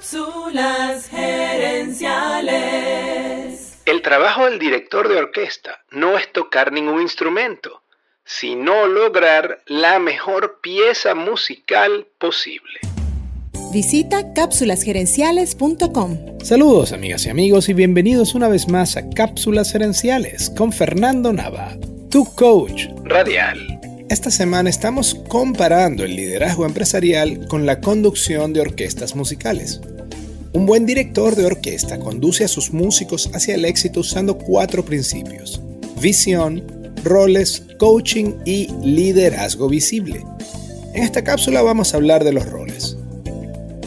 Cápsulas gerenciales. El trabajo del director de orquesta no es tocar ningún instrumento, sino lograr la mejor pieza musical posible. Visita cápsulasgerenciales.com. Saludos amigas y amigos y bienvenidos una vez más a Cápsulas Gerenciales con Fernando Nava, tu coach Radial. Esta semana estamos comparando el liderazgo empresarial con la conducción de orquestas musicales. Un buen director de orquesta conduce a sus músicos hacia el éxito usando cuatro principios. Visión, roles, coaching y liderazgo visible. En esta cápsula vamos a hablar de los roles.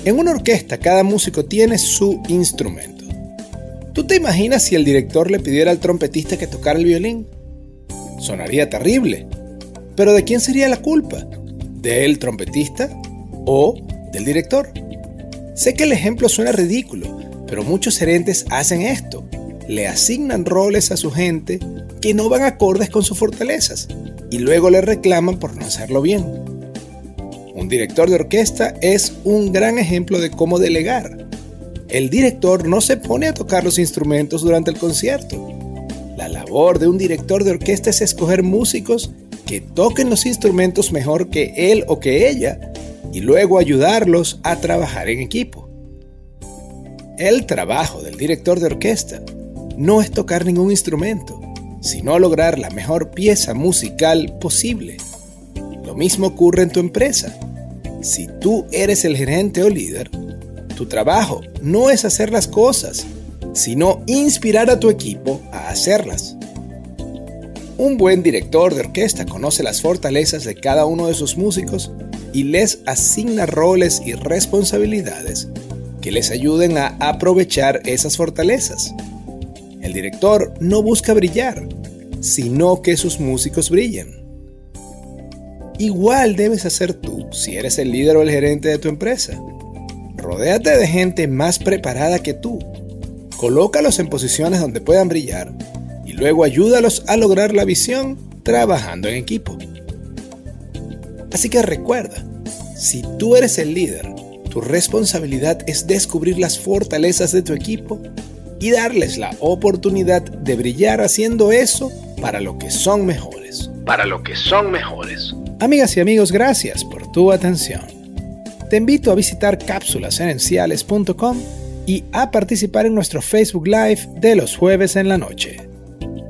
En una orquesta cada músico tiene su instrumento. ¿Tú te imaginas si el director le pidiera al trompetista que tocara el violín? Sonaría terrible. Pero ¿de quién sería la culpa? ¿Del trompetista o del director? Sé que el ejemplo suena ridículo, pero muchos gerentes hacen esto. Le asignan roles a su gente que no van acordes con sus fortalezas y luego le reclaman por no hacerlo bien. Un director de orquesta es un gran ejemplo de cómo delegar. El director no se pone a tocar los instrumentos durante el concierto. La labor de un director de orquesta es escoger músicos que toquen los instrumentos mejor que él o que ella y luego ayudarlos a trabajar en equipo. El trabajo del director de orquesta no es tocar ningún instrumento, sino lograr la mejor pieza musical posible. Lo mismo ocurre en tu empresa. Si tú eres el gerente o líder, tu trabajo no es hacer las cosas, sino inspirar a tu equipo a hacerlas. Un buen director de orquesta conoce las fortalezas de cada uno de sus músicos y les asigna roles y responsabilidades que les ayuden a aprovechar esas fortalezas. El director no busca brillar, sino que sus músicos brillen. Igual debes hacer tú si eres el líder o el gerente de tu empresa. Rodéate de gente más preparada que tú. Colócalos en posiciones donde puedan brillar y luego ayúdalos a lograr la visión trabajando en equipo. Así que recuerda, si tú eres el líder, tu responsabilidad es descubrir las fortalezas de tu equipo y darles la oportunidad de brillar haciendo eso para lo que son mejores. Para lo que son mejores. Amigas y amigos, gracias por tu atención. Te invito a visitar cápsulasgerenciales.com y a participar en nuestro Facebook Live de los jueves en la noche.